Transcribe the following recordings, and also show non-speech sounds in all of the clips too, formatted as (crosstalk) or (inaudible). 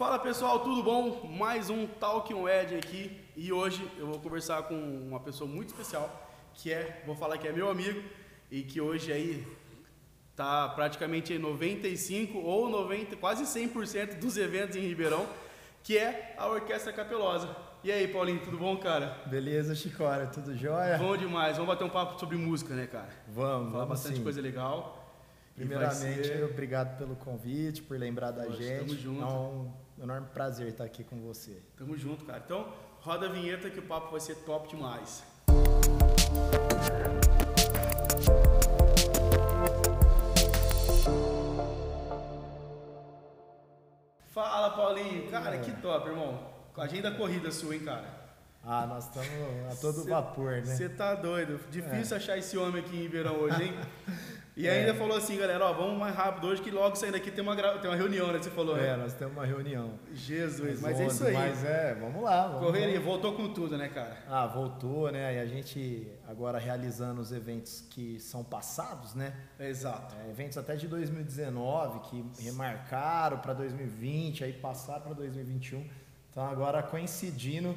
Fala pessoal, tudo bom? Mais um Talking Ed aqui e hoje eu vou conversar com uma pessoa muito especial que é, vou falar que é meu amigo e que hoje aí tá praticamente em 95 ou 90, quase 100% dos eventos em Ribeirão, que é a Orquestra Capelosa. E aí, Paulinho, tudo bom, cara? Beleza, Chicória, tudo jóia? Bom demais. Vamos bater um papo sobre música, né, cara? Vamos, Falar vamos bastante sim. coisa legal. Primeiramente, ser- obrigado pelo convite, por lembrar da Poxa, gente. tamo junto. É um enorme prazer estar aqui com você. Tamo junto, cara. Então, roda a vinheta que o papo vai ser top demais. Fala, Paulinho. Cara, que top, irmão. Com a agenda corrida sua, hein, cara? Ah, nós estamos a todo Cê- vapor, né? Você tá doido. Difícil achar esse homem aqui em Ribeirão hoje, hein? (laughs) E É. ainda falou assim, galera, ó, vamos mais rápido hoje que logo saindo aqui tem uma, gra- tem uma reunião, né? Você falou, É, né? nós temos uma reunião. Jesus, mas é 11, isso aí. Mas é, vamos lá. Vamos Correria, voltou com tudo, né, cara? Ah, voltou, né? E a gente agora realizando os eventos que são passados, né? Exato. É, eventos até de 2019 que remarcaram para 2020, aí passaram para 2021. Então agora coincidindo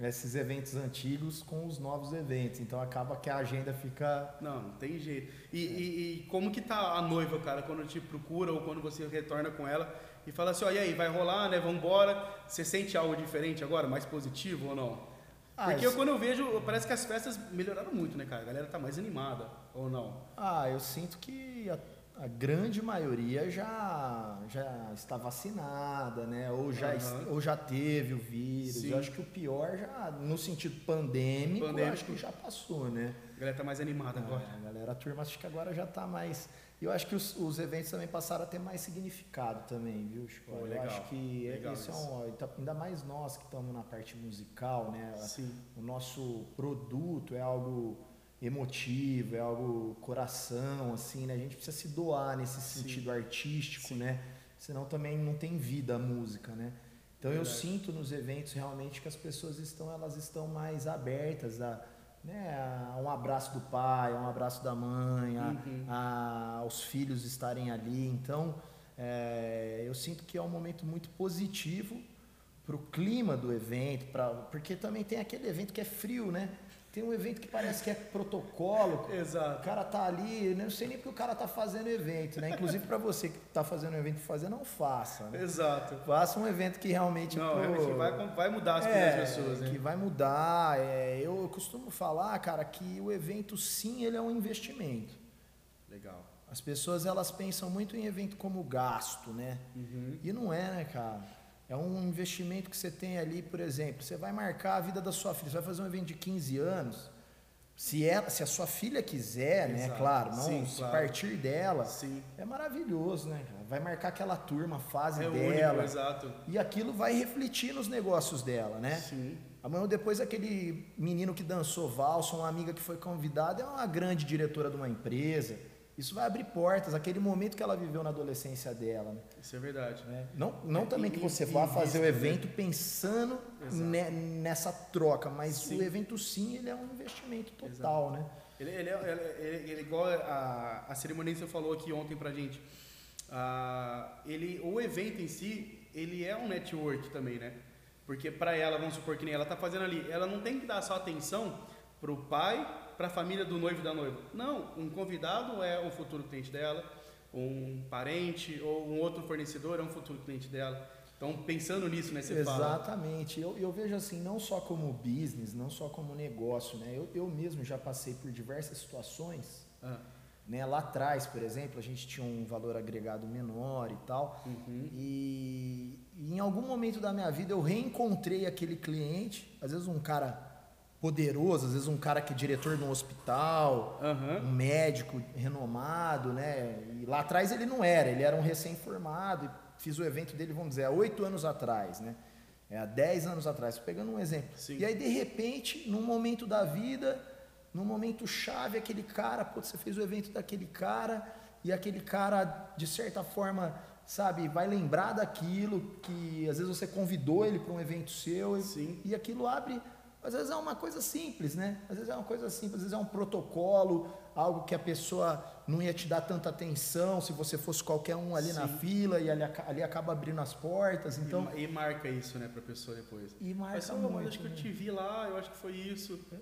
esses eventos antigos com os novos eventos. Então acaba que a agenda fica Não, não tem jeito. E, e- e como que tá a noiva, cara, quando te procura ou quando você retorna com ela e fala assim, ó, e aí, vai rolar, né? Vambora. Você sente algo diferente agora, mais positivo ou não? Ah, Porque eu, quando eu vejo, parece que as festas melhoraram muito, né, cara? A galera tá mais animada, ou não? Ah, eu sinto que a, grande maioria já, já está vacinada, né? Ou já, es- ou já teve o vírus. Sim. Eu acho que o pior já, no sentido pandêmico, Pandêmico. acho que já passou, né? A galera tá mais animada agora. É, a galera, a turma acho que agora já está mais. Eu acho que os, os eventos também passaram a ter mais significado também, viu, Chico? Pô, eu legal, acho que legal isso é isso. um. então, Ainda mais nós que estamos na parte musical, né? Sim. O nosso produto é algo emotivo, é algo coração, assim, né? A gente precisa se doar nesse Sim. sentido artístico, né? Senão também não tem vida a música, né? Então eu Verdade. sinto nos eventos realmente que as pessoas estão, elas estão mais abertas a, né, a um abraço do pai, a um abraço da mãe, a, Uhum. a- aos filhos estarem ali. Então é, eu sinto que é um momento muito positivo para o clima do evento, pra, porque também tem aquele evento que é frio, né? Tem um evento que parece que é protocolo. O Exato. cara tá ali, não sei nem porque o cara tá fazendo evento, né? Inclusive para você que tá fazendo um evento fazer, não faça. Né? Exato. Faça um evento que realmente Não, pô, realmente vai, vai mudar as é, pessoas, né? que vai mudar. é, eu costumo falar, cara, que o evento sim ele é um investimento. Legal. As pessoas elas pensam muito em evento como gasto, né? Uhum. E não é, né, cara? É um investimento que você tem ali, por exemplo, você vai marcar a vida da sua filha, você vai fazer um evento de 15 anos. Se, ela, se a sua filha quiser, né, Exato. claro, não Sim, se claro. partir dela, Sim. é maravilhoso, né? Vai marcar aquela turma, a fase É dela. único, exato. E aquilo vai refletir nos negócios dela, né? Sim. Amanhã ou depois aquele menino que dançou valsa, uma amiga que foi convidada, é uma grande diretora de uma empresa. Isso vai abrir portas, aquele momento que ela viveu na adolescência dela. Né? Isso é verdade. Né? Não, não É, também que você vá fazer o evento pensando Exato. ne- nessa troca, mas Sim. o evento sim, ele é um investimento total, né? Ele, ele, é- ele, ele, ele- igual a, a você falou aqui ontem pra gente. Ah, ele, o evento em si, ele é um network também, né? Porque pra ela, vamos supor que nem ela tá fazendo ali, ela não tem que dar só atenção pro pai, pra família do noivo e da noiva. Não, um convidado é um futuro cliente dela, um parente ou um outro fornecedor é um futuro cliente dela. Então, pensando nisso, né, você fala. Exatamente. Eu, eu vejo assim, não só como business, não só como negócio, né? Eu, eu mesmo já passei por diversas situações Ah, Né? Lá atrás, por exemplo, a gente tinha um valor agregado menor e tal. uhum. E, e em algum momento da minha vida eu reencontrei aquele cliente, às vezes um cara poderoso, às vezes um cara que é diretor de um hospital, Aham. um médico renomado, né? E lá atrás ele não era, ele era um recém-formado. E fiz o evento dele, vamos dizer, há oito anos atrás, né? É, há dez anos atrás, pegando um exemplo. Sim. E aí, de repente, num momento da vida, num momento chave, aquele cara, pô, você fez o evento daquele cara, e aquele cara, de certa forma, sabe, vai lembrar daquilo que às vezes você convidou ele para um evento seu, e, e aquilo abre Às vezes é uma coisa simples, né? Às vezes é uma coisa simples, às vezes é um protocolo, algo que a pessoa não ia te dar tanta atenção se você fosse qualquer um ali Sim. na fila e ali, ali, acaba abrindo as portas. Então... E, e marca isso, né, pra pessoa depois. E marca Mas, muito, mas acho né? que eu te vi lá, eu acho que foi isso. É.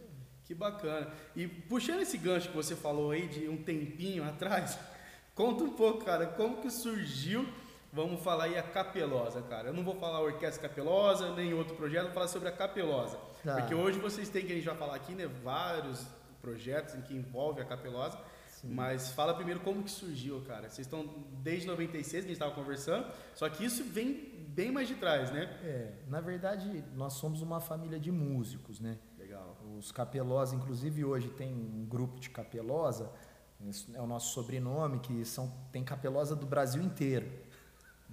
Que bacana. E puxando esse gancho que você falou aí de um tempinho atrás, (laughs) conta um pouco, cara, como que surgiu Vamos falar aí a Capelosa, cara. Eu não vou falar Orquestra Capelosa, nem outro projeto, vou falar sobre a Capelosa. Tá. Porque hoje vocês têm, que a gente vai falar aqui, né, vários projetos em que envolve a Capelosa. Sim. Mas fala primeiro como que surgiu, cara. Vocês estão desde 96, que a gente estava conversando, só que isso vem bem mais de trás, né? É, na verdade, nós somos uma família de músicos, né? Legal. Os Capelosa, inclusive hoje tem um grupo de Capelosa, é o nosso sobrenome, que são, tem Capelosa do Brasil inteiro.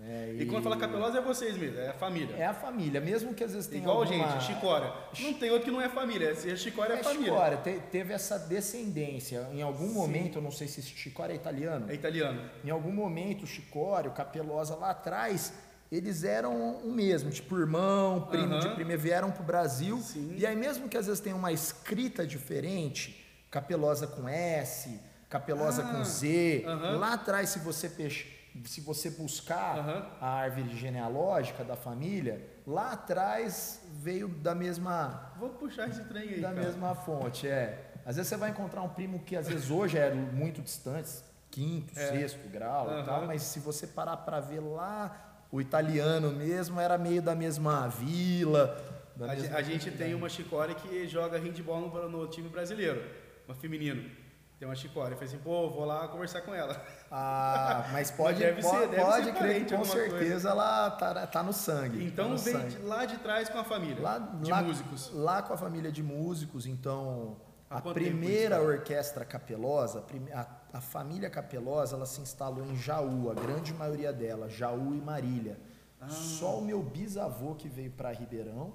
É, e... e... quando fala capelosa é vocês mesmo, é a família. É a família, mesmo que às vezes tenha Igual alguma... gente, Chicória. Não tem outro que não é família, é Chicória é, é família. Chicória, te, teve essa descendência. Em algum Sim. momento, eu não sei se Chicória é italiano. É italiano. Em algum momento, o Chicória, o Capelosa lá atrás, eles eram o mesmo, tipo irmão, primo de primeiro, vieram pro Brasil. Sim. E aí mesmo que às vezes tenha uma escrita diferente, Capelosa com S, Capelosa ah, com Z, lá atrás se você peixe se você buscar uhum. a árvore genealógica da família, lá atrás veio da mesma. Vou puxar esse trem aí. Da cara. mesma fonte, é. Às vezes você vai encontrar um primo que às vezes hoje é muito distante, quinto, é. sexto grau uhum. e tal, mas se você parar para ver lá, o italiano mesmo era meio da mesma vila. Da a, mesma a gente tem uma chicória que joga handball no, no time brasileiro, uma feminino. Tem uma chicória. Eu falei assim, pô, vou lá conversar com ela. Ah, mas (laughs) pode, deve pode, ser, deve pode ser crer que com certeza coisa. ela tá, tá no sangue. Então tá vem sangue. lá de trás com a família lá, de lá, músicos. Lá com a família de músicos, então Há a primeira orquestra capelosa, a, a, família capelosa, ela se instalou em Jaú, a grande maioria dela, Jaú e Marília. Ah. Só o meu bisavô que veio para Ribeirão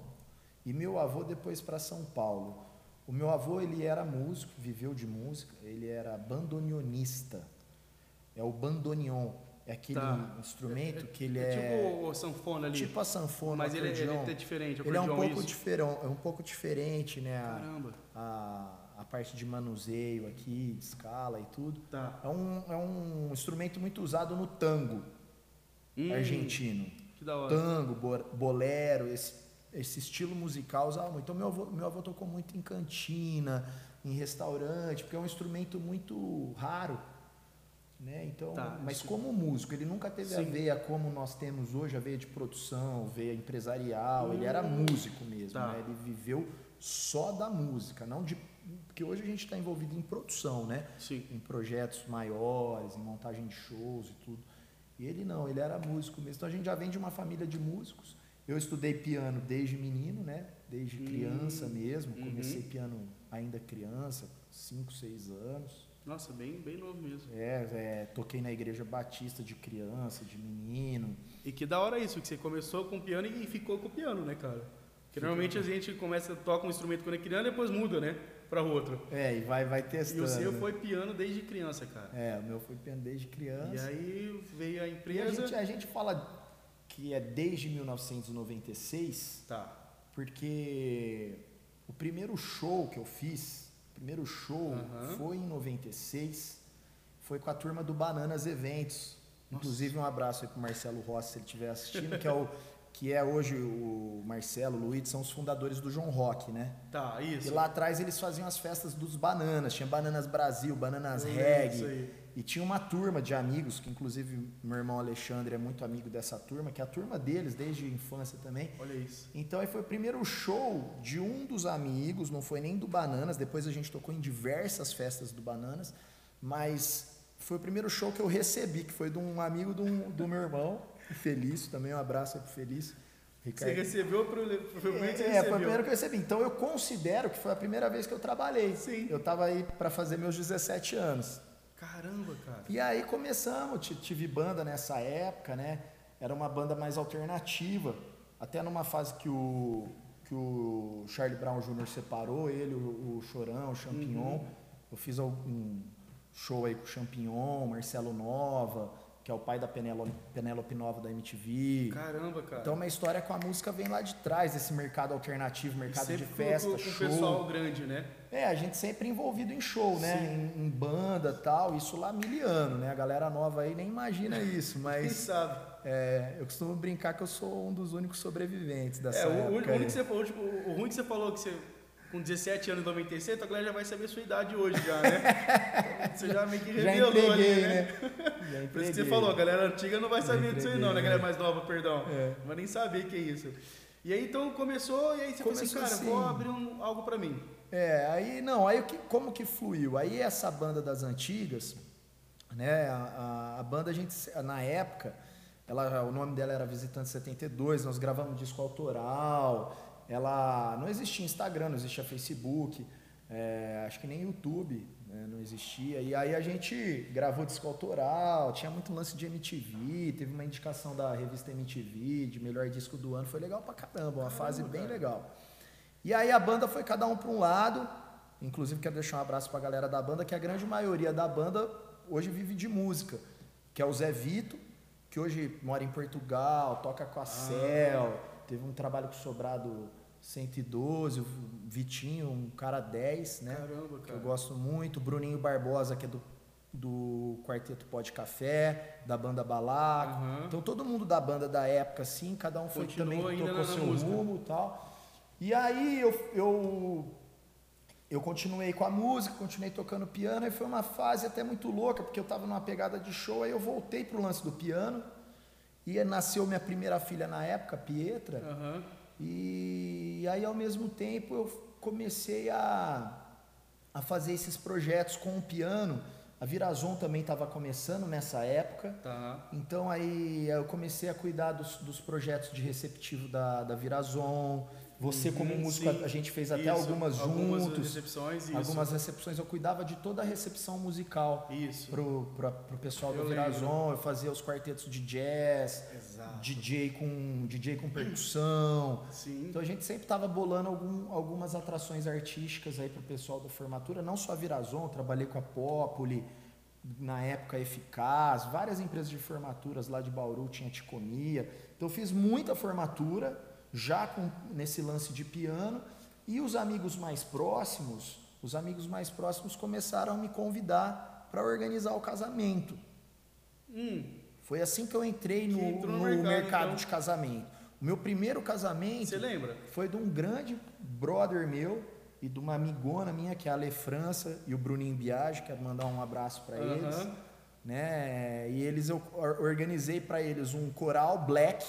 e meu avô depois para São Paulo. O meu avô, ele era músico, viveu de música, ele era bandonionista. É o bandoneon. É aquele tá. instrumento é, é, que ele é. é tipo o sanfona ali. Tipo a sanfona, Mas ele, ele, é diferente. Ele é um pouco diferente, é um pouco diferente, né? A, Caramba. A, a parte de manuseio aqui, de escala e tudo. Tá. É um, é um instrumento muito usado no tango hum, argentino. Que da hora. Tango, bolero, esse esse estilo musical usava muito. Então meu avô, meu avô tocou muito em cantina, em restaurante, porque é um instrumento muito raro. Né? Então, tá, mas isso... como músico, ele nunca teve Sim. a veia como nós temos hoje, a veia de produção, veia empresarial, hum, ele era hum. músico mesmo, tá. né? ele viveu só da música, não de porque hoje a gente está envolvido em produção, né? Sim. Em projetos maiores, em montagem de shows e tudo. E ele não, ele era músico mesmo. Então a gente já vem de uma família de músicos eu estudei piano desde menino, né? Desde criança mesmo. Uhum. Comecei piano ainda criança, 5, 6 anos. Nossa, bem, bem novo mesmo. É, é, toquei na igreja batista de criança, de menino. E que da hora isso, que você começou com piano e ficou com o piano, né, cara? Porque normalmente a gente começa, toca um instrumento quando é criança e depois muda, né? Para outro. É, e vai, vai testando. E o seu foi piano desde criança, cara. É, o meu foi piano desde criança. E aí veio a empresa. A gente, a gente fala que é desde 1996. Tá. Porque o primeiro show que eu fiz, o primeiro show uhum. foi em 96, foi com a turma do Bananas Eventos. Nossa. Inclusive um abraço aí pro Marcelo Rossi, se ele estiver assistindo, que é o (laughs) que é hoje o Marcelo, o Luiz, são os fundadores do João Rock, né? Tá, isso. E lá atrás eles faziam as festas dos bananas, tinha Bananas Brasil, Bananas Reggae. E tinha uma turma de amigos, que inclusive meu irmão Alexandre é muito amigo dessa turma, que é a turma deles desde a infância também. Olha isso. Então aí foi o primeiro show de um dos amigos, não foi nem do Bananas, depois a gente tocou em diversas festas do Bananas, mas foi o primeiro show que eu recebi, que foi de um amigo do, do meu irmão, o Felício, também um abraço aí pro Felício. Ricardo. Você recebeu, provavelmente é, É, foi o primeiro que eu recebi. Então eu considero que foi a primeira vez que eu trabalhei. Sim. Eu estava aí para fazer meus 17 anos. Caramba, cara. E aí começamos, tive banda nessa época, né? Era uma banda mais alternativa. Até numa fase que o, que o Charlie Brown Jr. separou, ele, o, o Chorão, o Champignon. Uhum. Eu fiz um show aí com o Champignon, Marcelo Nova, que é o pai da Penélope, Nova da MTV. Caramba, cara. Então, uma história com a música vem lá de trás, desse mercado alternativo, mercado de festa, com, com show. o pessoal grande, né? É, a gente sempre envolvido em show, né? Em, em banda tal, isso lá miliano, né? A galera nova aí nem imagina (laughs) isso, Quem mas sabe? é, eu costumo brincar que eu sou um dos únicos sobreviventes dessa É, o, o, época. ruim aí. que você falou, tipo, o ruim que você falou que você, com 17 anos em 96, a galera já vai saber a sua idade hoje já, né? Então, (laughs) você já meio que revelou entreguei, ali, né? né? (laughs) Por isso que você falou, a galera antiga não vai saber disso aí não, né? A galera mais nova, perdão. É. Não vai nem saber que é isso. E aí então começou, e aí você falou assim, Começou cara, assim. vou abrir um- algo pra mim. É, aí não, aí que, como que fluiu? Aí essa banda das antigas, né? A, a- a banda a gente na época, ela, o nome dela era Visitante 72, nós gravamos um disco autoral. Ela não existia Instagram, não existia Facebook, é, acho que nem YouTube né, não existia. E aí a gente gravou disco autoral, tinha muito lance de MTV, teve uma indicação da revista MTV de melhor disco do ano, foi legal pra caramba, uma fase bem cara. legal. E aí a banda foi cada um para um lado. Inclusive quero deixar um abraço para a galera da banda, que a grande maioria da banda hoje vive de música, que é o Zé Vito, que hoje mora em Portugal, toca com a Cel, teve um trabalho com o Sobrado 112, o Vitinho, um cara 10, né? Caramba, Que cara. eu gosto muito, o Bruninho Barbosa, que é do, do Quarteto Pó de Café, da banda Balaco. Aham. Então todo mundo da banda da época, assim, cada um foi Continuou também tocou na- seu música. rumo e tal. E aí eu, eu, eu continuei com a música, continuei tocando piano, e foi uma fase até muito louca, porque eu estava numa pegada de show, aí eu voltei pro lance do piano, e nasceu minha primeira filha na época, Pietra, Aham. E aí ao mesmo tempo eu comecei a, a fazer esses projetos com o piano. A Virazon também estava começando nessa época. Tá. Então aí eu comecei a cuidar dos, dos projetos de receptivo da, da Virazon. Você como Uhum, músico, sim. a gente fez até Isso, algumas Algumas juntos. recepções, isso. Algumas recepções, eu cuidava de toda a recepção musical Isso. pro, pro, pro pessoal Eu do. Virazon, eu fazia os quartetos de jazz, Exato. DJ com, DJ com percussão. Sim. Então a gente sempre estava bolando algum- algumas atrações artísticas aí pro pessoal da formatura, não só a Virazon, trabalhei com a Populi, na época Eficaz, várias empresas de formaturas lá de Bauru, tinha Ticomia. Então eu fiz muita formatura, já com, nesse lance de piano, e os amigos mais próximos, os amigos mais próximos começaram a me convidar para organizar o casamento. Hum, Foi assim que eu entrei no, no no mercado, mercado, então. de casamento. O meu primeiro casamento você lembra? foi de um grande brother meu e de uma amigona minha, que é a Ale França e o Bruninho Biagi, quero mandar um abraço para eles. Né? E eles eu or- organizei para eles um coral black,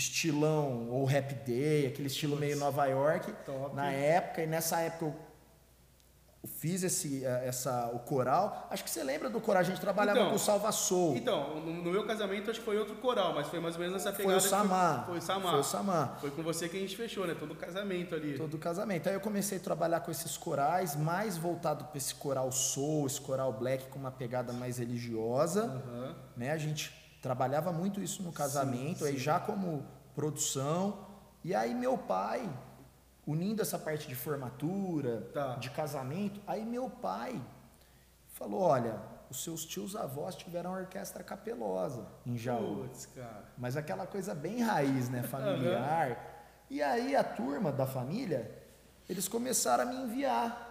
estilão ou rap day, aquele estilo meio Nova York, Top. na época, e nessa época eu fiz esse, eh, essa, o coral. Acho que você lembra do coral, a gente trabalhava Então, com o Salva Soul. Então, no, meu casamento acho que foi outro coral, mas foi mais ou menos nessa Foi pegada. o que Samar. Foi, foi o Samar. Foi o Samar. Foi com você que a gente fechou, né? Todo o casamento ali. Todo casamento. Aí eu comecei a trabalhar com esses corais, mais voltado para esse coral soul, esse coral black com uma pegada mais religiosa. Aham. Né? A gente trabalhava muito isso no casamento, Sim, aí sim. já como produção. E aí meu pai, unindo essa parte de formatura, Tá. de casamento, aí meu pai falou, olha, os seus tios avós tiveram orquestra capelosa em Jaú. Cara. Mas aquela coisa bem raiz, né? (laughs) Familiar. E aí a turma da família, eles começaram a me enviar.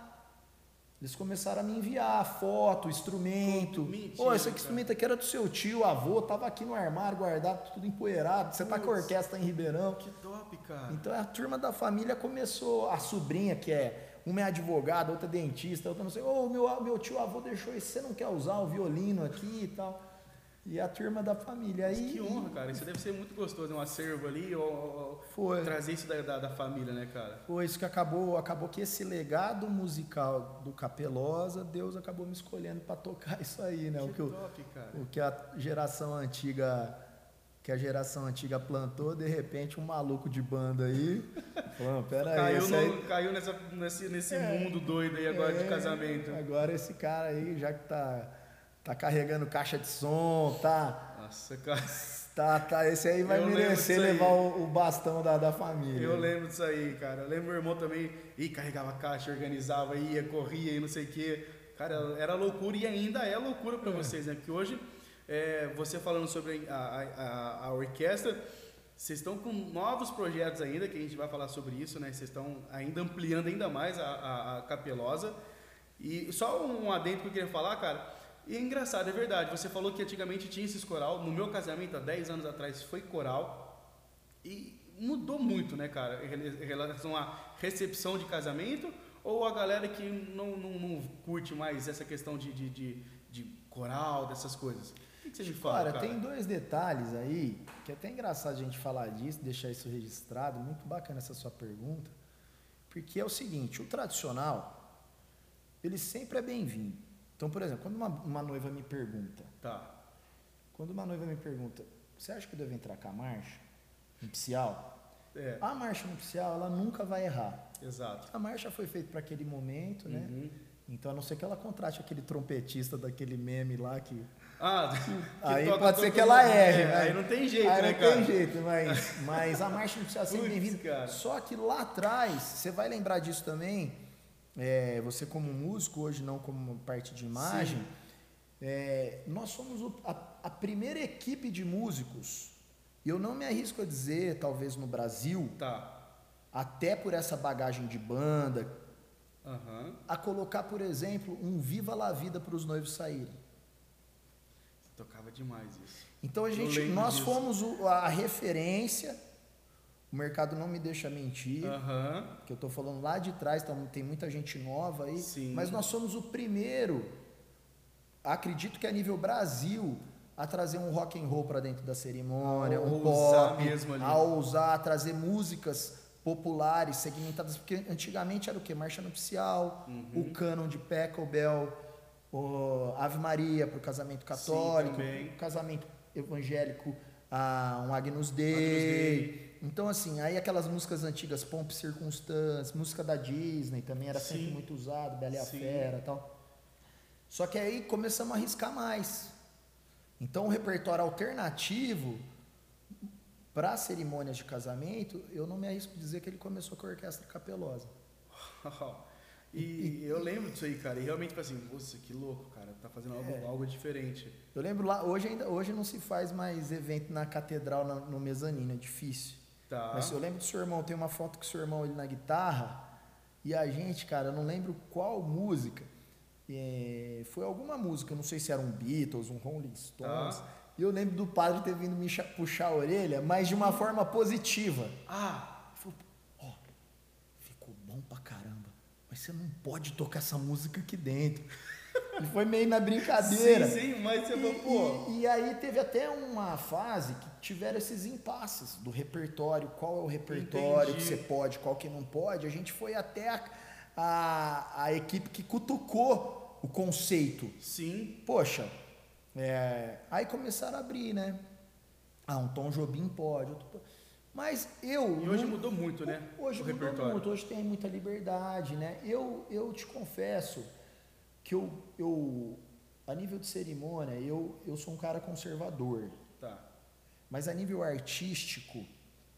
Eles começaram a me enviar foto, instrumento. Pô, esse cara. instrumento aqui era do seu tio, avô, tava aqui no armário guardado, tudo empoeirado. Você tá com a Putz. orquestra em Ribeirão. Que top, cara. Então a turma da família começou, a sobrinha que é, uma é advogada, outra é dentista, outra não sei, ô meu, meu tio avô deixou isso, você não quer usar o violino aqui e tal. E a turma da família. Aí, que honra, cara. Isso deve ser muito gostoso, né? um acervo ali, ou, ou- Foi. trazer isso da, da, da família, né, cara? Foi isso que acabou, acabou que esse legado musical do Capelosa, Deus acabou me escolhendo para tocar (laughs) isso aí, né? O que que, o, top, cara. o que a geração antiga que a geração antiga plantou, de repente um maluco de banda aí, (laughs) falando, pera aí, Caiu, esse no- aí caiu nessa, nesse, nesse É. mundo doido aí agora É, de casamento. Agora esse cara aí, já que tá, tá carregando caixa de som, tá, Nossa, cara. tá, tá, esse aí vai Eu merecer levar o, o bastão da, da família. Eu lembro disso aí, cara. Eu lembro meu irmão também, ih, carregava caixa, organizava, ia, corria e não sei o quê. Cara, era loucura e ainda é loucura pra vocês, né? Porque hoje é, você falando sobre a, a, a orquestra, vocês estão com novos projetos ainda, que a gente vai falar sobre isso, né? Vocês estão ainda ampliando ainda mais a, a, a Capelosa. E só um adendo que eu queria falar, cara. E é engraçado, é verdade. Você falou que antigamente tinha esses coral. No meu casamento, há 10 anos atrás, foi coral. E mudou muito, né, cara, em relação à recepção de casamento ou a galera que não, não, não curte mais essa questão de, de, de, de coral, dessas coisas? O que você me fala, cara, cara, tem dois detalhes aí, que é até engraçado a gente falar disso, deixar isso registrado, muito bacana essa sua pergunta, porque é o seguinte, o tradicional, ele sempre é bem-vindo. Então, por exemplo, quando uma, uma noiva me pergunta, tá. quando uma noiva me pergunta, você acha que eu devo entrar com a marcha nupcial? É. A marcha nupcial, ela nunca vai errar. Exato. A marcha foi feita para aquele momento, né? Uhum. Então, a não ser que ela contrate aquele trompetista daquele meme lá que. Ah, (laughs) que aí pode ser que ela erre, é, né? Aí não tem jeito, aí né, não cara? tem jeito, mas, (laughs) mas a marcha nupcial é sempre bem-vinda. Só que lá atrás, você vai lembrar disso também, é, você como músico, hoje não como parte de imagem, é, nós somos o- a, a primeira equipe de músicos, e eu não me arrisco a dizer, talvez no Brasil, Tá. até por essa bagagem de banda, Aham. a colocar, por exemplo, um Viva la Vida para os noivos saírem. Tocava demais isso. Então a gente, nós disso. fomos a referência. O mercado não me deixa mentir, Aham. que eu estou falando lá de trás, então tem muita gente nova aí, Sim. mas nós somos o primeiro, acredito que a nível Brasil, a trazer um rock and roll para dentro da cerimônia, A um pop, mesmo ali. a ousar, a trazer músicas populares, segmentadas, porque antigamente era o que? Marcha nupcial, Uhum. o cânon de Pecklebell, o Ave Maria para o casamento católico, também. o casamento evangélico, ah, um Agnus Dei. Dei. Então, assim, aí aquelas músicas antigas, Pomp e Circunstância, música da Disney também era sempre Sim. muito usado, Bela e a. Fera e tal. Só que aí começamos a arriscar mais. Então, o repertório alternativo para cerimônias de casamento, eu não me arrisco a dizer que ele começou com a orquestra capelosa. (laughs) E eu lembro disso aí, cara. E realmente, tipo assim, nossa, que louco, cara. Tá fazendo algo, É. algo diferente. Eu lembro lá, hoje ainda hoje não se faz mais evento na catedral na- no mezanino, é difícil. Tá. Mas eu lembro do seu irmão, tem uma foto com o seu irmão ele na guitarra, e a gente, cara, eu não lembro qual música. é, foi alguma música, não sei se era um Beatles, um Rolling Stones. Tá. E eu lembro do padre ter vindo me puxar a orelha, mas de uma forma positiva. Ah, falou, ó, ficou bom pra caramba, mas você não pode tocar essa música aqui dentro. Foi meio na brincadeira. sim, sim, mas você falou, E, pô. e- e aí teve até uma fase que tiveram esses impasses do repertório, qual é o repertório que Entendi. você pode, qual que não pode. A gente foi até a, a, a equipe que cutucou o conceito. Sim, Poxa, é, aí começaram a abrir, né? Ah, um Tom Jobim pode. outro pode. Mas eu. E hoje não- mudou muito, né, Hoje o mudou muito, hoje tem muita liberdade, né? Eu, eu te confesso que eu, eu a nível de cerimônia, eu, eu sou um cara conservador. tá. Mas a nível artístico,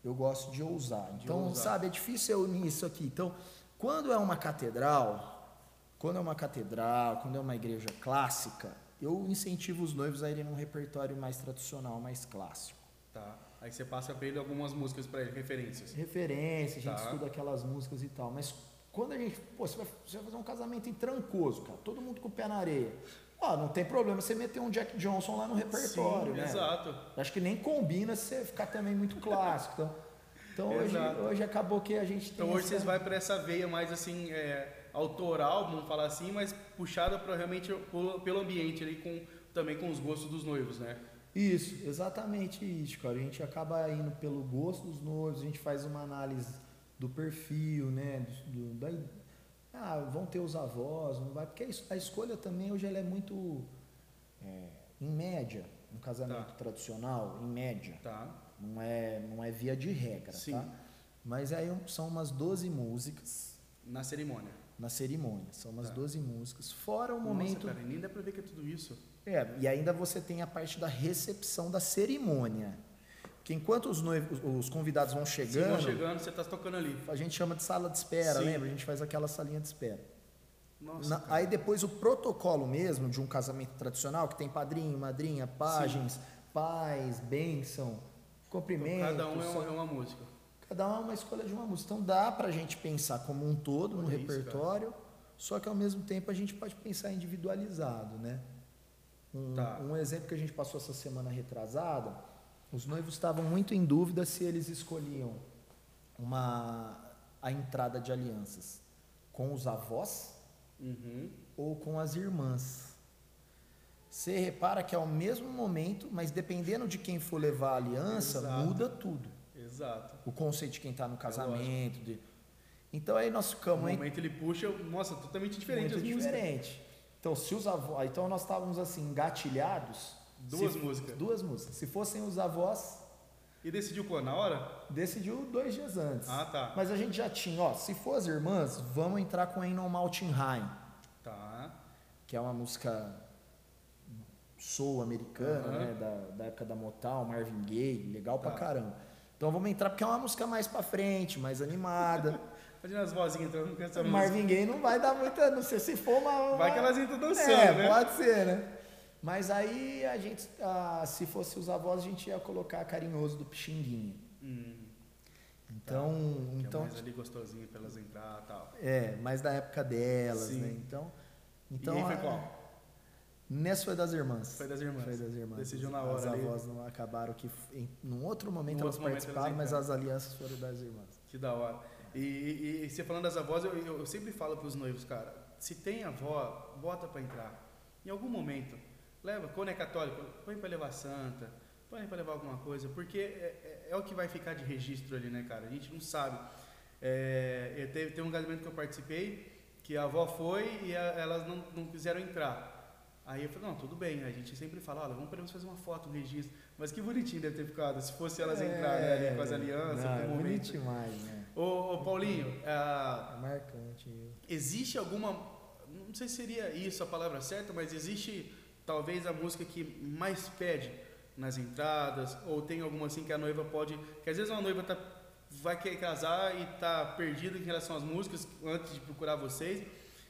eu gosto de ousar. De Então, ousar. sabe, é difícil eu unir isso aqui. Então, quando é uma catedral, quando é uma catedral, quando é uma igreja clássica, eu incentivo os noivos a irem num repertório mais tradicional, mais clássico. Tá. Aí você passa pra ele algumas músicas pra ele, referências. Referência, a gente Tá. estuda aquelas músicas e tal. Mas quando a gente, pô, você vai, você vai fazer um casamento em Trancoso, cara, todo mundo com o pé na areia. Ah, não tem problema você meter um Jack Johnson lá no repertório, Sim, né? exato. Acho que nem combina se você ficar também muito clássico. Então, então hoje, hoje acabou que a gente tem. Então hoje essa- vocês vão para essa veia mais assim, é, autoral, vamos falar assim, mas puxada para realmente pelo, pelo ambiente ali, com, também com os gostos dos noivos, né? Isso, exatamente isso, cara. A gente acaba indo pelo gosto dos noivos, a gente faz uma análise do perfil, né? Do, do- da, ah, vão ter os avós, não vai. Porque a es- a escolha também hoje ela é muito. é, em média, um casamento Tá. tradicional, em média. Tá. Não é, não é via de regra, Sim. tá? Mas aí são umas 12 músicas Na cerimônia. na cerimônia. São umas Tá. 12 músicas. Fora o momento. Nossa, cara, nem dá pra ver que é tudo isso. É, e ainda você tem a parte da recepção da cerimônia. Que enquanto os, noivos, os convidados vão Se vão chegando, chegando, você tá tocando ali. a gente chama de sala de espera, Sim. lembra? A gente faz aquela salinha de espera. Nossa, Na- cara. aí depois o protocolo mesmo de um casamento tradicional, que tem padrinho, madrinha, pajens, pais, bênção, cumprimento. Cada um é uma, é uma música. Cada um é uma escolha de uma música. Então dá pra gente pensar como um todo no Olha isso, repertório, só que ao mesmo tempo a gente pode pensar individualizado, né? Um, Tá. um exemplo que a gente passou essa semana retrasada, os noivos estavam muito em dúvida se eles escolhiam uma a entrada de alianças com os avós Uhum. ou com as irmãs. Você repara que é o mesmo momento, mas dependendo de quem for levar a aliança, Exato. muda tudo Exato. o conceito de quem está no É casamento. de- Então aí nós No ficamos em- momento ele puxa, nossa, totalmente diferente muito músicas. diferente. Então, se os avós, então nós estávamos assim engatilhados. Duas se- músicas. Duas músicas. Se fossem os avós, E decidiu quando? Na hora? decidiu dois dias antes. Ah, tá. Mas a gente já tinha, ó, se for as irmãs, vamos entrar com Ain't No Mountain High, Tá. que é uma música soul americana, Aham. né, da, da época da Motown, Marvin Gaye, legal pra Tá. caramba. Então vamos entrar porque é uma música mais pra frente, mais animada. (laughs) Imagina as vozinhas entrando com essa música. Marvin Gaye não vai dar muita, não sei se for uma... Vai uma- que elas entram dançando, é, né? pode ser, né? Mas aí a gente, ah, se fosse os avós, a gente ia colocar carinhoso do Pixinguinha. Hum, Então, que então é mais ali gostosinho pra elas entrar tal. é, mais da época delas, Sim. né? Então, então e aí foi qual? Nessa foi das irmãs. Foi das irmãs. Foi das irmãs. Decidiu na hora As ali. avós não acabaram que em num outro momento Num elas outro momento elas participaram, mas as alianças foram das irmãs. Que da hora. E, e, e você falando das avós, eu, eu, eu sempre falo pros noivos, cara, se tem avó, bota pra entrar. Em algum momento, leva, quando é católico, põe pra levar santa, põe pra levar alguma coisa, porque é, é, é o que vai ficar de registro ali, né, cara? A gente não sabe. É, teve, teve um casamento que eu participei, que a avó foi e a- elas não, não quiseram entrar. Aí eu falei, não, tudo bem, a gente sempre fala, olha, vamos podemos fazer uma foto, um registro. Mas que bonitinho deve ter ficado, se fosse elas entrarem ali com as alianças, É, não, com é o momento. bonito demais, né? Ô, ô, Paulinho, ah, É marcante. existe alguma. Não sei se seria isso a palavra certa, mas existe talvez a música que mais pede nas entradas, ou tem alguma assim que a noiva pode. Que às vezes uma noiva tá, vai querer casar e tá perdida em relação às músicas antes de procurar vocês.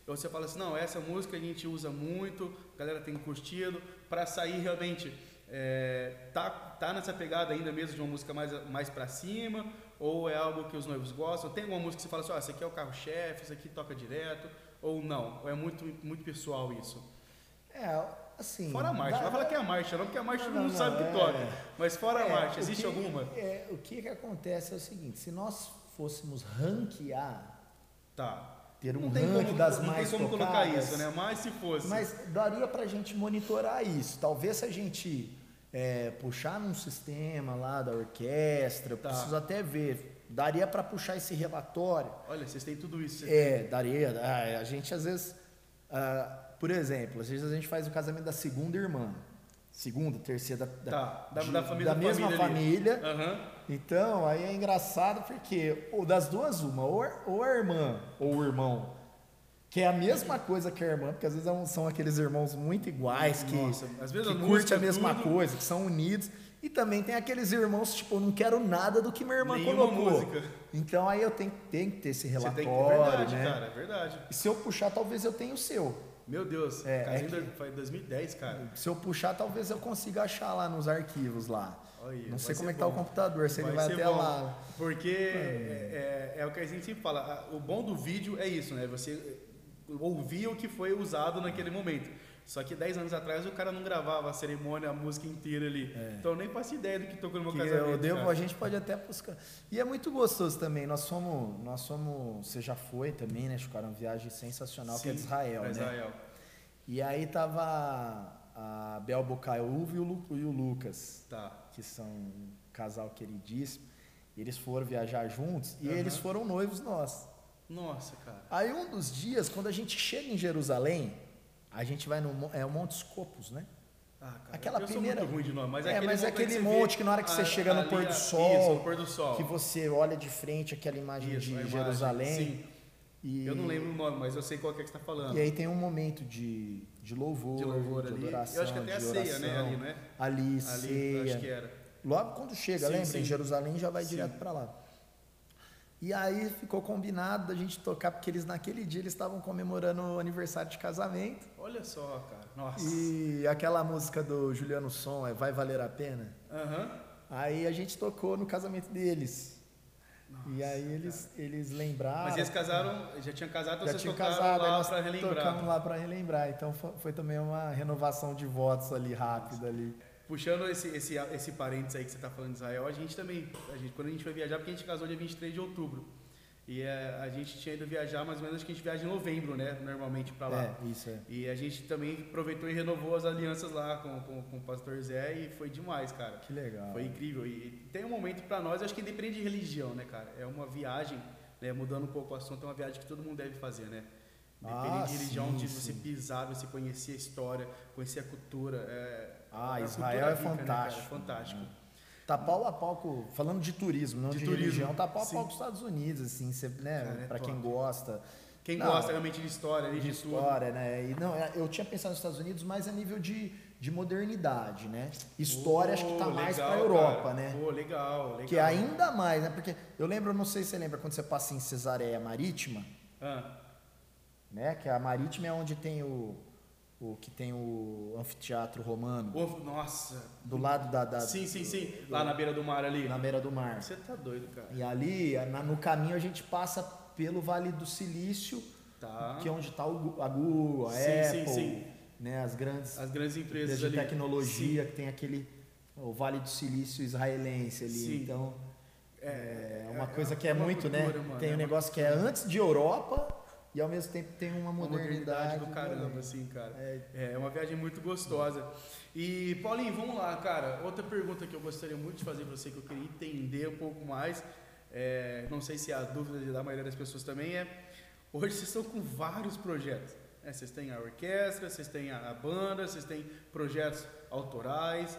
Ou você fala assim, não, essa música a gente usa muito, a galera tem curtido, para sair realmente. É, tá, tá nessa pegada ainda mesmo de uma música mais, mais pra cima? Ou é algo que os noivos gostam? Tem alguma música que você fala assim, ó, esse aqui é o carro-chefe, esse aqui toca direto? Ou não? Ou é muito, muito pessoal isso? É, assim. Fora a marcha, dá- não vai falar que é a marcha, não, porque a marcha Não, mundo não, sabe que é. toca. Mas fora a É, marcha, o existe que- alguma? É, o que, que acontece é o seguinte: se nós fôssemos ranquear, Tá. ter um Não ranking como, das não mais tem como colocar tocadas, isso, né? Mas se fosse. Mas daria pra gente monitorar isso. Talvez se a gente é, puxar num sistema lá da orquestra, eu Tá. preciso até ver. Daria pra puxar esse relatório. Olha, vocês têm tudo isso. É, daria. Ah, a gente às vezes, ah, por exemplo, às vezes a gente faz o casamento da segunda irmã. Segunda, terceira, da, Tá, da, de- da família da mesma ali. família. Aham. Então, aí é engraçado porque ou das duas, uma, ou, a- ou a irmã ou o irmão, que é a mesma coisa que a irmã, porque às vezes é são aqueles irmãos muito iguais, que, Nossa, que a curte a mesma tudo. coisa, que são unidos. E também tem aqueles irmãos, tipo, eu não quero nada do que minha irmã Nenhuma colocou. música. Então aí eu tenho, tenho que ter esse Você relatório, tem que. É verdade, né? cara, é verdade. E se eu puxar, talvez eu tenha o seu. Meu Deus, É, é que- foi 2010, cara. Se eu puxar, talvez eu consiga achar lá nos arquivos lá. Olha, não vai sei como é que tá o computador, se ele vai até bom, lá. Porque é, é- é o que a gente sempre fala. O bom do vídeo é isso, né? Você ouvir o que foi usado naquele momento. Só que 10 anos atrás o cara não gravava a cerimônia, a música inteira ali. Então eu nem faço ideia do que tocou no meu Que casamento. eu devo, a gente pode até buscar. E é muito gostoso também. Nós somos, nós somos, você já foi também, né? Chico? Era uma viagem sensacional que é de Sim, Israel, né? Israel. E aí tava a Bel Bocaiúva e Lu- e o Lucas, Tá. que são um casal queridíssimo. Eles foram viajar juntos e Aham. eles foram noivos nós. Nossa, cara. Aí um dos dias, quando a gente chega em Jerusalém, a gente vai no é o Monte Scopus, né? Ah, cara, Aquela primeira- ruim de nome, mas É, aquele mas é monte aquele você monte que na hora que você a- chega no pôr do sol, Isso, no pôr do sol. que você olha de frente aquela imagem Isso, de imagem, Jerusalém. sim. E, Eu não lembro o nome, mas eu sei qual que é que você está falando. E aí tem um momento de, de louvor, de louvor ali. adoração, eu acho que até a de ceia, né? oração. Ali, né? Ali, Ali, ceia. eu acho que era. Logo quando chega, Sim, lembra? sim. Em Jerusalém já vai Sim. direto para lá. E aí ficou combinado da gente tocar, porque eles naquele dia eles estavam comemorando o aniversário de casamento. Olha só, cara. Nossa. E aquela música do Juliano Som, é Vai Valer a Pena? Aham. Aí a gente tocou no casamento deles. e aí eles, eles lembraram. Mas eles casaram, já tinham casado, então já vocês tinham tocaram casado, lá pra relembrar. tocamos lá para relembrar. Então foi, foi também uma renovação de votos ali rápida ali. Puxando esse, esse, esse parênteses aí que você tá falando de Israel, a gente também, a gente, quando a gente foi viajar, porque a gente casou dia 23 de outubro. E é, a gente tinha ido viajar mais ou menos, acho que a gente viaja em novembro, né? Normalmente pra lá. É, isso é. E a gente também aproveitou e renovou as alianças lá com, com, com o pastor Zé e foi demais, cara. Que legal. Foi incrível. E tem um momento pra nós, acho que independente de religião, né, cara? É uma viagem, né, mudando um pouco o assunto, é uma viagem que todo mundo deve fazer, né? Independente Ah, de religião, sim, de sim. você pisar, você conhecer a história, conhecer a cultura. É, Ah, a Israel é rica, né, fantástico. fantástico. Tá pau a pau com, falando de turismo, não De de, turismo, religião, tá pau a pau com os Estados Unidos, assim, você, né, é pra quem gosta. Quem Não, gosta realmente de história, né, de de, tudo. história, né? E não, eu tinha pensado nos Estados Unidos mais a nível de, de modernidade, né? História acho que tá Pô, mais legal, pra Europa, cara. né? Pô, legal, legal. Que é ainda mais, né? Porque eu lembro, não sei se você lembra, quando você passa em Cesareia Marítima, Ah, né? Que a Marítima é onde tem o, o que tem o anfiteatro romano, ovo- nossa. do lado da, da Sim, sim, sim. Lá na beira do mar ali. na beira do mar. Você tá doido, cara. E ali, na- no caminho, a gente passa pelo Vale do Silício, Tá. que é onde está a Google, a Sim, sim, Apple, sim. né? As grandes As grandes empresas empresas de ali. tecnologia que tem aquele o Vale do Silício israelense ali. Sim. Então, É, é uma é- coisa que é muito, né? cultura, mano, Tem é um negócio que é antes de Europa e ao mesmo tempo tem uma Uma modernidade. modernidade do caramba, também. assim, cara. É. É uma viagem muito gostosa. E, Paulinho, vamos lá, cara. Outra pergunta que eu gostaria muito de fazer pra você, que eu queria entender um pouco mais, é, não sei se é a dúvida da maioria das pessoas também, é: hoje vocês estão com vários projetos. né? Vocês têm a orquestra, vocês têm a, banda, vocês têm projetos autorais.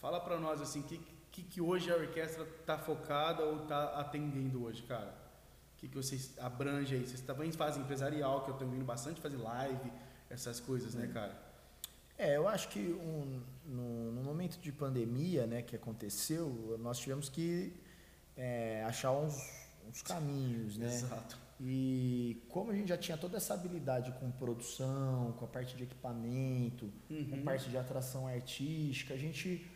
Fala pra nós, assim, o que, que, que hoje a orquestra tá focada ou tá atendendo hoje, cara? O que, que vocês abrangem aí? Vocês também fazem empresarial, que eu tenho vindo bastante fazer live, essas coisas, né, cara? É, eu acho que um- no, no momento de pandemia, né, que aconteceu, nós tivemos que é, achar uns, uns caminhos, né? Exato. E como a gente já tinha toda essa habilidade com produção, com a parte de equipamento, com Uhum. a parte de atração artística, a gente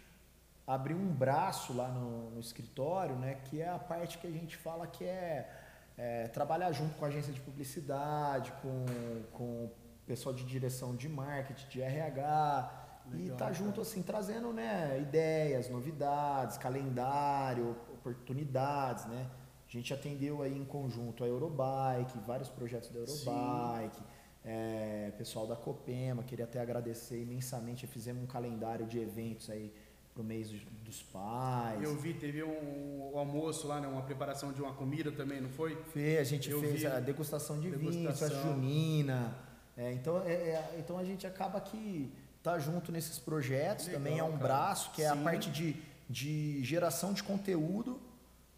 abriu um braço lá no, no escritório, né, que é a parte que a gente fala que é, é, trabalhar junto com a agência de publicidade, com, com o pessoal de direção de marketing, de RH, e Legal, tá junto assim, trazendo né, ideias, novidades, calendário, oportunidades, né? A gente atendeu aí em conjunto a Eurobike, vários projetos da Eurobike, é, pessoal da Copema, queria até agradecer imensamente, fizemos um calendário de eventos aí pro mês dos- pais. Eu vi, teve um, um almoço lá, né? Uma preparação de uma comida também, não foi? Fê, a gente Eu fez vi. a degustação de vinhos, Degustação. festa junina. É, então, é, é- então a gente acaba que tá junto nesses projetos. Legal, Também é um cara. braço que é a parte de, de geração de conteúdo,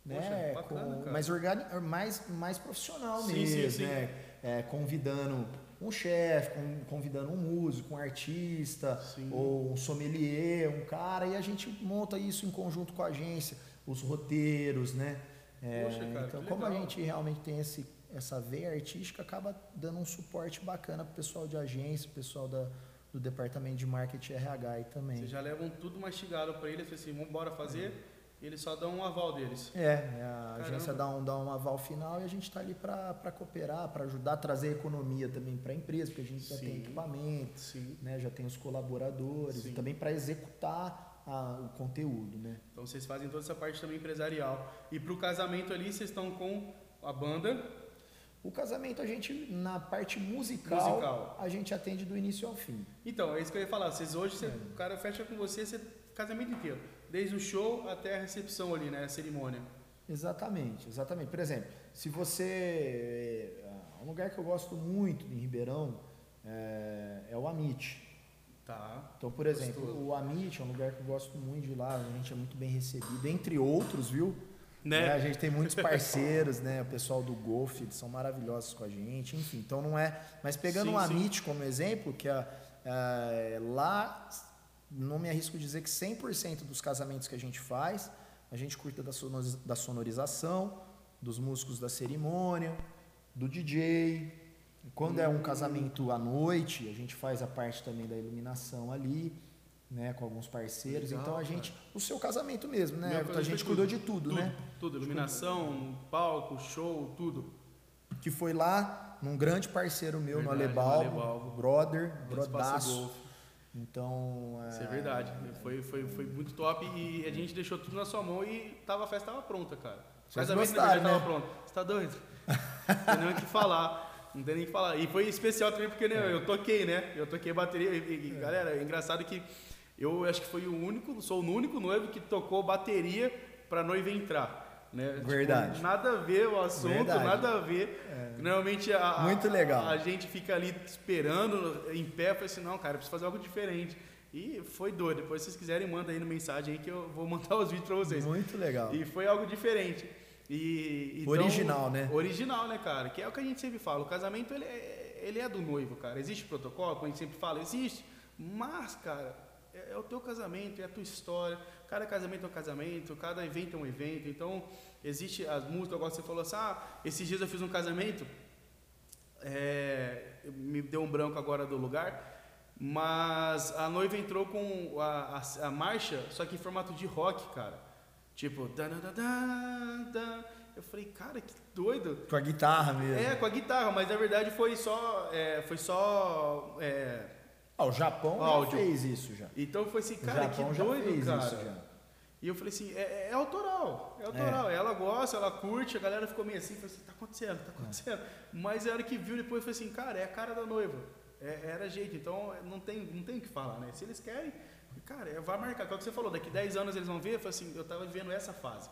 né? Poxa, bacana, com- mais, organi mais, mais profissional Sim, mesmo, sim, sim. né? É, convidando um chefe, convidando um músico, um artista, Sim. ou um sommelier, um cara, e a gente monta isso em conjunto com a agência, os roteiros, né? É, Poxa, cara, então, como a legal. gente realmente tem esse, essa veia artística, acaba dando um suporte bacana pro pessoal de agência, pessoal da, do departamento de marketing RH aí também. Vocês já levam tudo mastigado pra eles, assim, vamos embora fazer, e eles só dão um aval deles. É, a agência dá um, dá um aval final e a gente está ali para cooperar, para ajudar a trazer economia também para a empresa, porque a gente já tem Sim. equipamento, Sim. né, já tem os colaboradores Sim. e também para executar a- o conteúdo, né? Então vocês fazem toda essa parte também empresarial. E pro casamento ali, vocês estão com a banda. O casamento a gente na parte musical, Musical. a gente atende do início ao fim. Então, é isso que eu ia falar. Vocês hoje, você- É. o cara fecha com você, você casamento inteiro. Desde o show até a recepção ali, né? A cerimônia. Exatamente, exatamente. Por exemplo, se você. é, Um lugar que eu gosto muito em Ribeirão é, é o Amit. Tá. Então, por exemplo, Gostoso. o Amit é um lugar que eu gosto muito de ir lá, a gente é muito bem recebido, entre outros, viu? Né? A gente tem muitos (laughs) parceiros, né? O pessoal do Golf, eles são maravilhosos com a gente, enfim. Então não é. Mas pegando Sim, o sim. Amit como exemplo, que é, é, lá não me arrisco dizer que 100% dos casamentos que a gente faz, a gente cuida da sonoriz- da sonorização, dos músicos da cerimônia, do DJ. Quando é um casamento à noite, a gente faz a parte também da iluminação ali, né, com alguns parceiros. Legal, então a cara. gente, o seu casamento mesmo, né? Meu, Everton? a gente foi cuidou tudo, de tudo, né? Tudo, iluminação, palco, show, tudo. Que foi lá num grande parceiro meu no Verdade, no Alebalbo. brother, brodaço. Então, Isso é verdade. Foi, foi, foi muito top e a gente deixou tudo na sua mão e tava, a festa tava pronta, cara. Casamento na gostaram, verdade né? pronto. Você tá doido? Não tem nem o que falar. Não tem nem o que falar. E foi especial também porque né, eu toquei, né? Eu toquei bateria. E, e, galera, é engraçado que eu acho que foi o único, sou o único noivo que tocou bateria pra noiva entrar. Né? Tipo, Verdade. nada a ver o assunto, Verdade. nada a ver. Normalmente a, a- Muito legal. a gente fica ali esperando, em pé, falei assim, não, cara, preciso fazer algo diferente. E foi doido. Depois, se vocês quiserem, manda aí no mensagem aí que eu vou mandar os vídeos pra vocês. Muito legal. E foi algo diferente. E, então- Original, né? Original, né, cara? Que é o que a gente sempre fala. O casamento, ele é, ele é do noivo, cara. Existe protocolo, como a gente sempre fala, existe. Mas, cara, é, é o teu casamento, é a tua história. Cada casamento é um casamento, cada evento é um evento. Então, existe as músicas, agora você falou assim, ah, esses dias eu fiz um casamento, é, me deu um branco agora do lugar, mas a noiva entrou com a, a, a marcha, só que em formato de rock, cara. Tipo, dan, dan, dan, dan. eu falei, cara, que doido. Com a guitarra mesmo. É, com a guitarra, mas na verdade foi só, é, foi só, é, Ah, o Japão Áudio. já fez isso já. então foi assim, O cara, que doido, cara. E eu falei assim, é, é autoral, é autoral. Ela gosta, ela curte, a galera ficou meio assim, falei assim, tá acontecendo, tá acontecendo. Mas a hora que viu depois, foi assim, cara, é a cara da noiva. É, era jeito, então não tem, não tem o que falar, né? Se eles querem, cara, é, vai marcar. Qual que você falou, daqui 10 anos eles vão ver, eu falei assim, eu tava vivendo essa fase.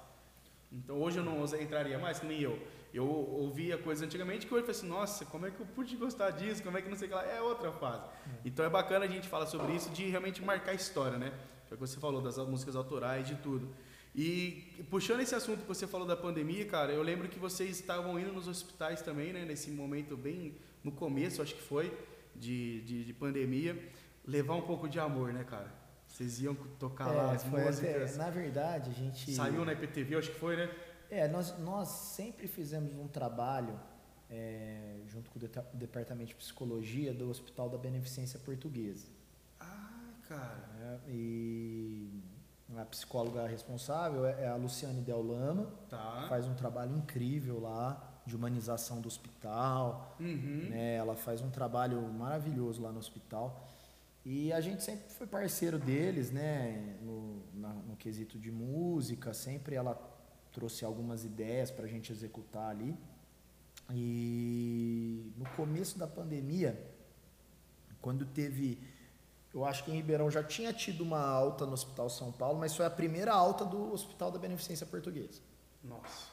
Então hoje eu não entraria mais, que nem eu. Eu ouvia coisas antigamente que hoje eu falei assim, nossa, como é que eu pude gostar disso? Como é que não sei o que lá? É outra fase. Então é bacana a gente falar sobre isso, de realmente marcar a história, né? Que é o que você falou, das músicas autorais, de tudo. E puxando esse assunto que você falou da pandemia, cara, eu lembro que vocês estavam indo nos hospitais também, né? Nesse momento bem no começo, acho que foi, de, de, de pandemia, levar um pouco de amor, né, cara? Vocês iam tocar lá É, as foi músicas. até- na verdade, a gente. Saiu na IPTV, acho que foi, né? É, nós, nós sempre fizemos um trabalho é, junto com o Departamento de Psicologia do Hospital da Beneficência Portuguesa. Ah, cara. né? E a psicóloga responsável é é a Luciane Del Lama, Tá. faz um trabalho incrível lá de humanização do hospital. Uhum. né? Ela faz um trabalho maravilhoso lá no hospital. E a gente sempre foi parceiro deles, né? No, na- no quesito de música, sempre ela trouxe algumas ideias para a gente executar ali. E no começo da pandemia, quando teve. Eu acho que em Ribeirão já tinha tido uma alta no Hospital São Paulo, mas foi a primeira alta do Hospital da Beneficência Portuguesa. Nossa.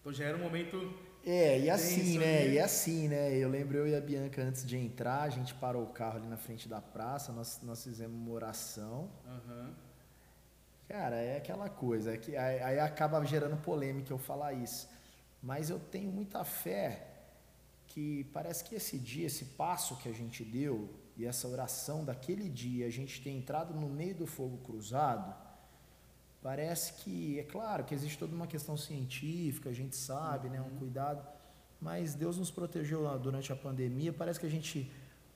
Então já era um momento. É, e assim, né? E assim, né? Eu lembro eu e a Bianca antes de entrar, a gente parou o carro ali na frente da praça, nós, nós fizemos uma oração. Aham. Cara, é aquela coisa, é que aí, aí acaba gerando polêmica eu falar isso. Mas eu tenho muita fé que parece que esse dia, esse passo que a gente deu e essa oração daquele dia, a gente ter entrado no meio do fogo cruzado, parece que, é claro que existe toda uma questão científica, a gente sabe, né, um cuidado, mas Deus nos protegeu durante a pandemia, parece que a gente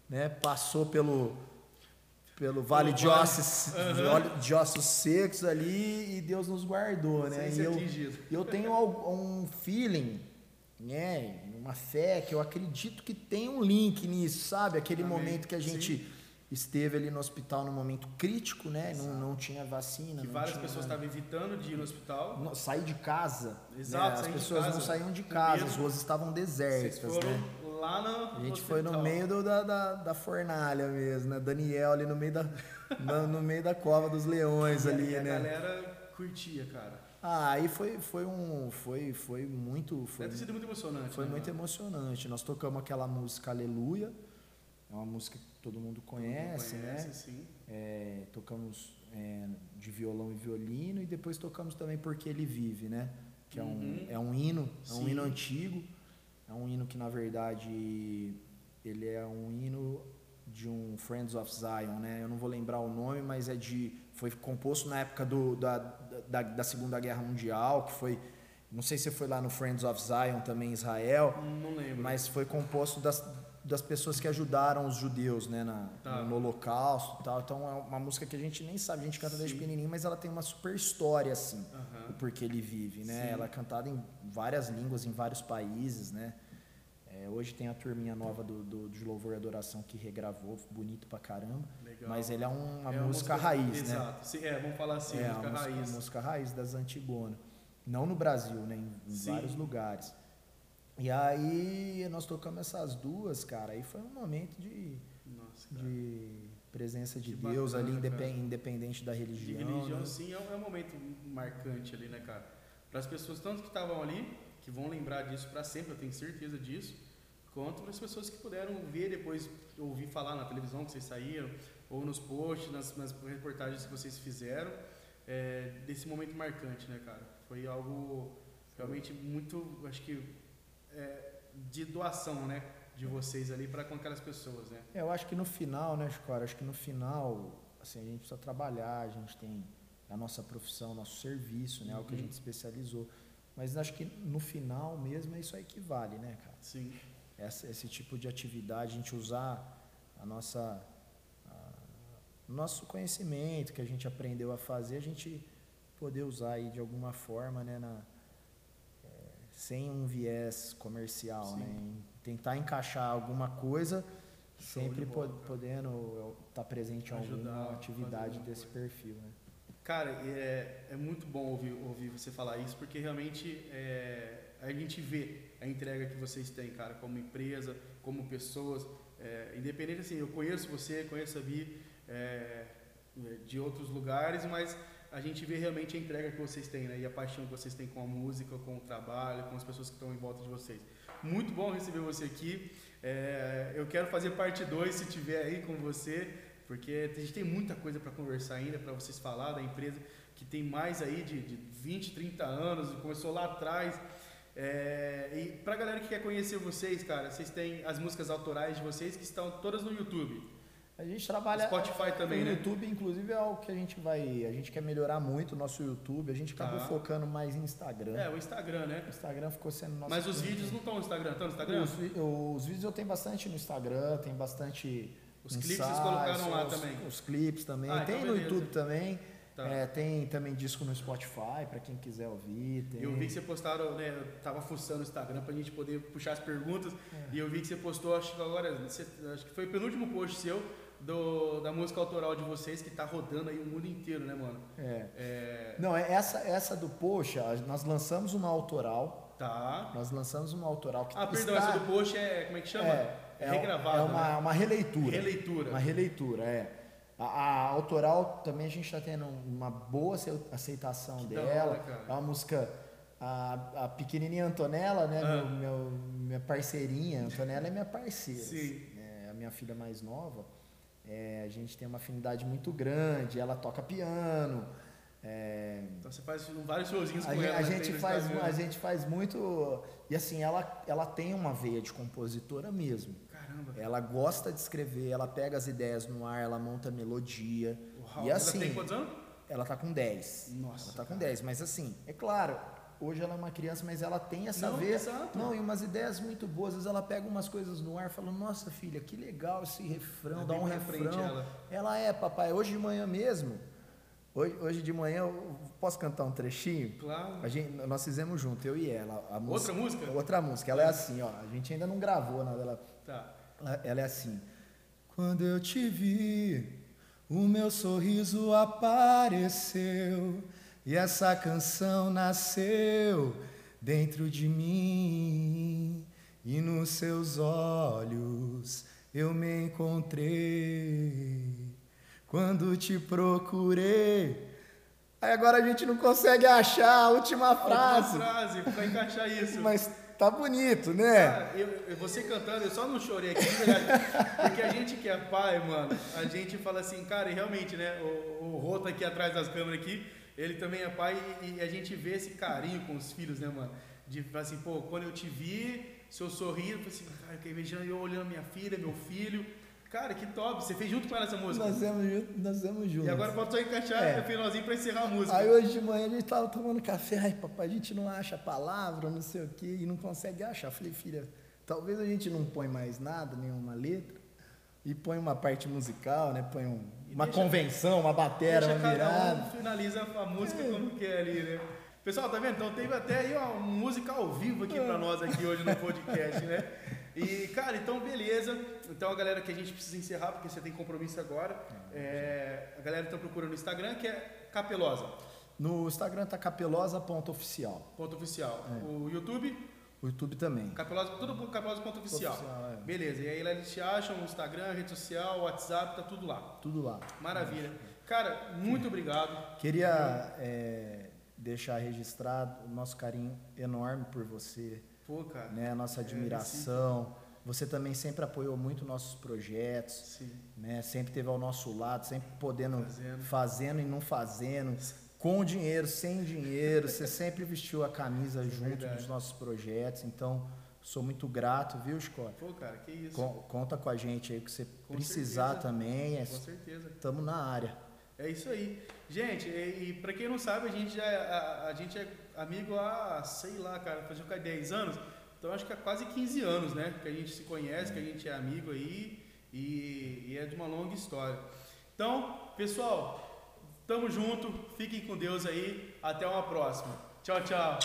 né, passou pelo pelo vale de ossos, vale de ossos secos ali e Deus nos guardou, né? Sem E eu, atingido. eu tenho um feeling, né, uma fé que eu acredito que tem um link nisso, sabe? Aquele Amém. momento que a gente esteve ali no hospital num momento crítico, né? Não, não tinha vacina, Que várias tinha pessoas estavam evitando de ir no hospital. Não, sair de casa. Exato, né? As pessoas não saíam de casa, as ruas estavam desertas, né? Lá no. A gente foi no meio do- da, da, da fornalha mesmo, né? Daniel ali no meio da, (laughs) no, no meio da cova dos leões ali, e a né? galera curtia, cara. Ah, aí foi, foi um. Foi, foi muito. Foi, Deve ter sido muito emocionante. foi né, muito emocionante. Nós tocamos aquela música Aleluia. É uma música que todo mundo conhece, Conhece, né? sim. É, tocamos é, de violão e violino e depois tocamos também Porque Ele Vive, né? Que é um, Uhum. é um hino, é um Sim. hino antigo. É um hino que, na verdade, ele é um hino de um Friends of Zion, né? Eu não vou lembrar o nome, mas é de... Foi composto na época do, da, da, da Segunda Guerra Mundial, que foi Não sei se foi lá no Friends of Zion também em Israel, Não lembro. mas foi composto das, das pessoas que ajudaram os judeus, né, na, Tá. no Holocausto tal. Então é uma música que a gente nem sabe, a gente canta desde Sim. pequenininho, mas ela tem uma super história assim, o porquê ele vive, né? Sim. Ela é cantada em várias línguas, em vários países, né? É, hoje tem a turminha nova do, do, de Louvor e Adoração que regravou, bonito pra caramba. Legal. Mas ele é um- uma É música, raiz, né? Exato. Sim, é, vamos falar assim, é, música a música, raiz. música raiz das Antigonas. Não no Brasil, né? Em, em vários lugares. E aí nós tocamos essas duas, cara. Aí foi um momento de, Nossa, cara. de presença de Que Deus ali, bacana, cara. independente da De religião. religião, né? sim, é um, é um momento marcante ali, né, cara? Para as pessoas, tanto que estavam ali, que vão lembrar disso para sempre, eu tenho certeza disso, quanto para as pessoas que puderam ver depois, ouvir falar na televisão que vocês saíram, ou nos posts, nas, nas reportagens que vocês fizeram, é, desse momento marcante, né, cara? Foi algo realmente muito, acho que, é, de doação, né, de vocês ali para com aquelas pessoas, né? É, Eu acho que no final, né, Chico? Acho que no final, assim, a gente precisa trabalhar, a gente tem a nossa profissão, nosso serviço, né? É o que a Uhum. gente especializou. Mas acho que no final mesmo é isso aí que vale, né, cara? Sim. essa- esse tipo de atividade, a gente usar a nossa, a- nosso conhecimento que a gente aprendeu a fazer, a gente poder usar aí de alguma forma, né, na, sem um viés comercial, Sim. né, tentar encaixar alguma coisa, Show sempre bola, po- cara. podendo estar presente em alguma atividade desse coisa. perfil, né. Cara, é, é muito bom ouvir, ouvir você falar isso, porque realmente é, a gente vê a entrega que vocês têm, cara, como empresa, como pessoas. É, independente assim, eu conheço você, conheço a Vi é, de outros lugares, mas a gente vê realmente a entrega que vocês têm, né? E a paixão que vocês têm com a música, com o trabalho, com as pessoas que estão em volta de vocês. Muito bom receber você aqui. É, eu quero fazer parte 2 se tiver aí com você, porque a gente tem muita coisa para conversar ainda, para vocês falar da empresa que tem mais aí de, de 20, 30 anos, começou lá atrás. É, e pra galera que quer conhecer vocês, cara, vocês têm as músicas autorais de vocês que estão todas no YouTube. A gente trabalha Spotify também, o né? YouTube, inclusive, é o que a gente vai. A gente quer melhorar muito o nosso YouTube. A gente acabou Tá. focando mais em Instagram. É, o Instagram, né? O Instagram ficou sendo nosso. Mas os vídeos não estão no Instagram, estão no Instagram? Os, os vídeos eu tenho bastante no Instagram, tem bastante. Os clipes vocês colocaram lá os, também. Os clipes também. Ah, tem então no. YouTube também. Tá. É, tem também disco no Spotify, para quem quiser ouvir. Tem... Eu vi que você postaram, né? Eu tava fuçando o Instagram pra gente poder puxar as perguntas. É. E eu vi que você postou, acho que agora, acho que foi o penúltimo post seu do, da música autoral de vocês que tá rodando aí o mundo inteiro, né, mano? É. É, Não, é essa, essa do Poxa, nós lançamos uma autoral. tá. Nós lançamos uma autoral que Ah, perdão, está- essa do post é, como é que chama? É, é, regravada, é uma, né? uma releitura. Releitura. Uma releitura, é. A, a autoral também a gente está tendo uma boa acei- aceitação Que dela. hora, é uma música. A, a pequenininha Antonella, né? Ah. Meu, meu- minha parceirinha. Antonella é minha parceira. Sim. É a minha filha mais nova. É, a gente tem uma afinidade muito grande. Ela toca piano. é, Então você faz vários showzinhos a, com gente, ela. a né, gente faz, a gente faz muito. E assim, ela, ela tem uma veia de compositora mesmo. Caramba. Ela gosta de escrever, ela pega as ideias no ar, ela monta melodia. Uau, e ela assim, tem quantos anos? ela tá com 10. Nossa, Ela tá com cara. 10, mas assim, é claro, hoje ela é uma criança, mas ela tem essa Não, veia. exato. Não, e umas ideias muito boas. Às vezes ela pega umas coisas no ar e fala, nossa filha, que legal esse refrão, É dá um refrão. ela. Ela é, papai, hoje de manhã mesmo. Hoje, hoje de manhã eu posso cantar um trechinho? Claro. A gente, nós fizemos junto, eu e ela. A Outra música? Outra música. Ela é assim, ó. A gente ainda não gravou nada. Ela, Tá. ela, ela é assim. Quando eu te vi, o meu sorriso apareceu e essa canção nasceu dentro de mim e nos seus olhos eu me encontrei quando te procurei. Aí agora a gente não consegue achar a última frase, Última frase pra encaixar isso. (laughs) mas tá bonito, né? Cara, eu, eu- você cantando, eu só não chorei aqui. Porque a gente que é pai, mano, a gente fala assim, cara, e realmente, né? O, o Rô tá aqui atrás das câmeras aqui, ele também é pai e, e a gente vê esse carinho com os filhos, né, mano? De falar assim, pô, quando eu te vi, seu sorriso, eu falei assim, cara, eu beijando, eu olhando minha filha, meu filho. Cara, que top. Você fez junto com ela essa música? Nós fizemos junto, nós fizemos juntos. E agora falta só encaixar É. o finalzinho pra encerrar a música. Aí hoje de manhã a gente tava tomando café, ai papai, a gente não acha a palavra, não sei o quê, e não consegue achar. Eu falei, filha, talvez a gente não põe mais nada, nenhuma letra, e põe uma parte musical, né? Põe um- uma deixa- convenção, uma batera, uma virada. um finaliza a música É. como quer ali, né? Pessoal, tá vendo? Então teve até aí uma música ao vivo aqui É. pra nós aqui hoje no (laughs) podcast, né? E, cara, então beleza. Então a galera que a gente precisa encerrar, porque você tem compromisso agora. É, a galera então procura no Instagram, que é Capelosa, No Instagram tá capelosa.oficial. ponto oficial. É. O YouTube, O YouTube também. Capelosa, tudo por capelosa ponto oficial. Oficial, é. Beleza, e aí lá eles te acham, Instagram, rede social, WhatsApp, tá tudo lá. Tudo lá. Maravilha. Cara, muito obrigado. Queria é, deixar registrado o nosso carinho enorme por você, Pô, cara. né? A nossa admiração. Você também sempre apoiou muito nossos projetos, Sim. né? Sempre teve ao nosso lado, sempre podendo Fazendo. fazendo e não fazendo, com dinheiro, sem dinheiro. Você sempre vestiu a camisa junto verdade. dos nossos projetos. Então, sou muito grato, viu, Scott? Pô, cara, que isso. Con- Conta com a gente aí que você Com precisar certeza. também. Com certeza. Estamos na área. É isso aí. Gente, e, e pra quem não sabe, a gente, já, é- a, a gente é amigo há, sei lá, cara, fazia quase 10 anos. Então acho que há quase 15 anos, né? Que a gente se conhece, que a gente é amigo aí e, e é de uma longa história. Então, pessoal, Tamo junto, fiquem com Deus aí. Até uma próxima. Tchau, tchau.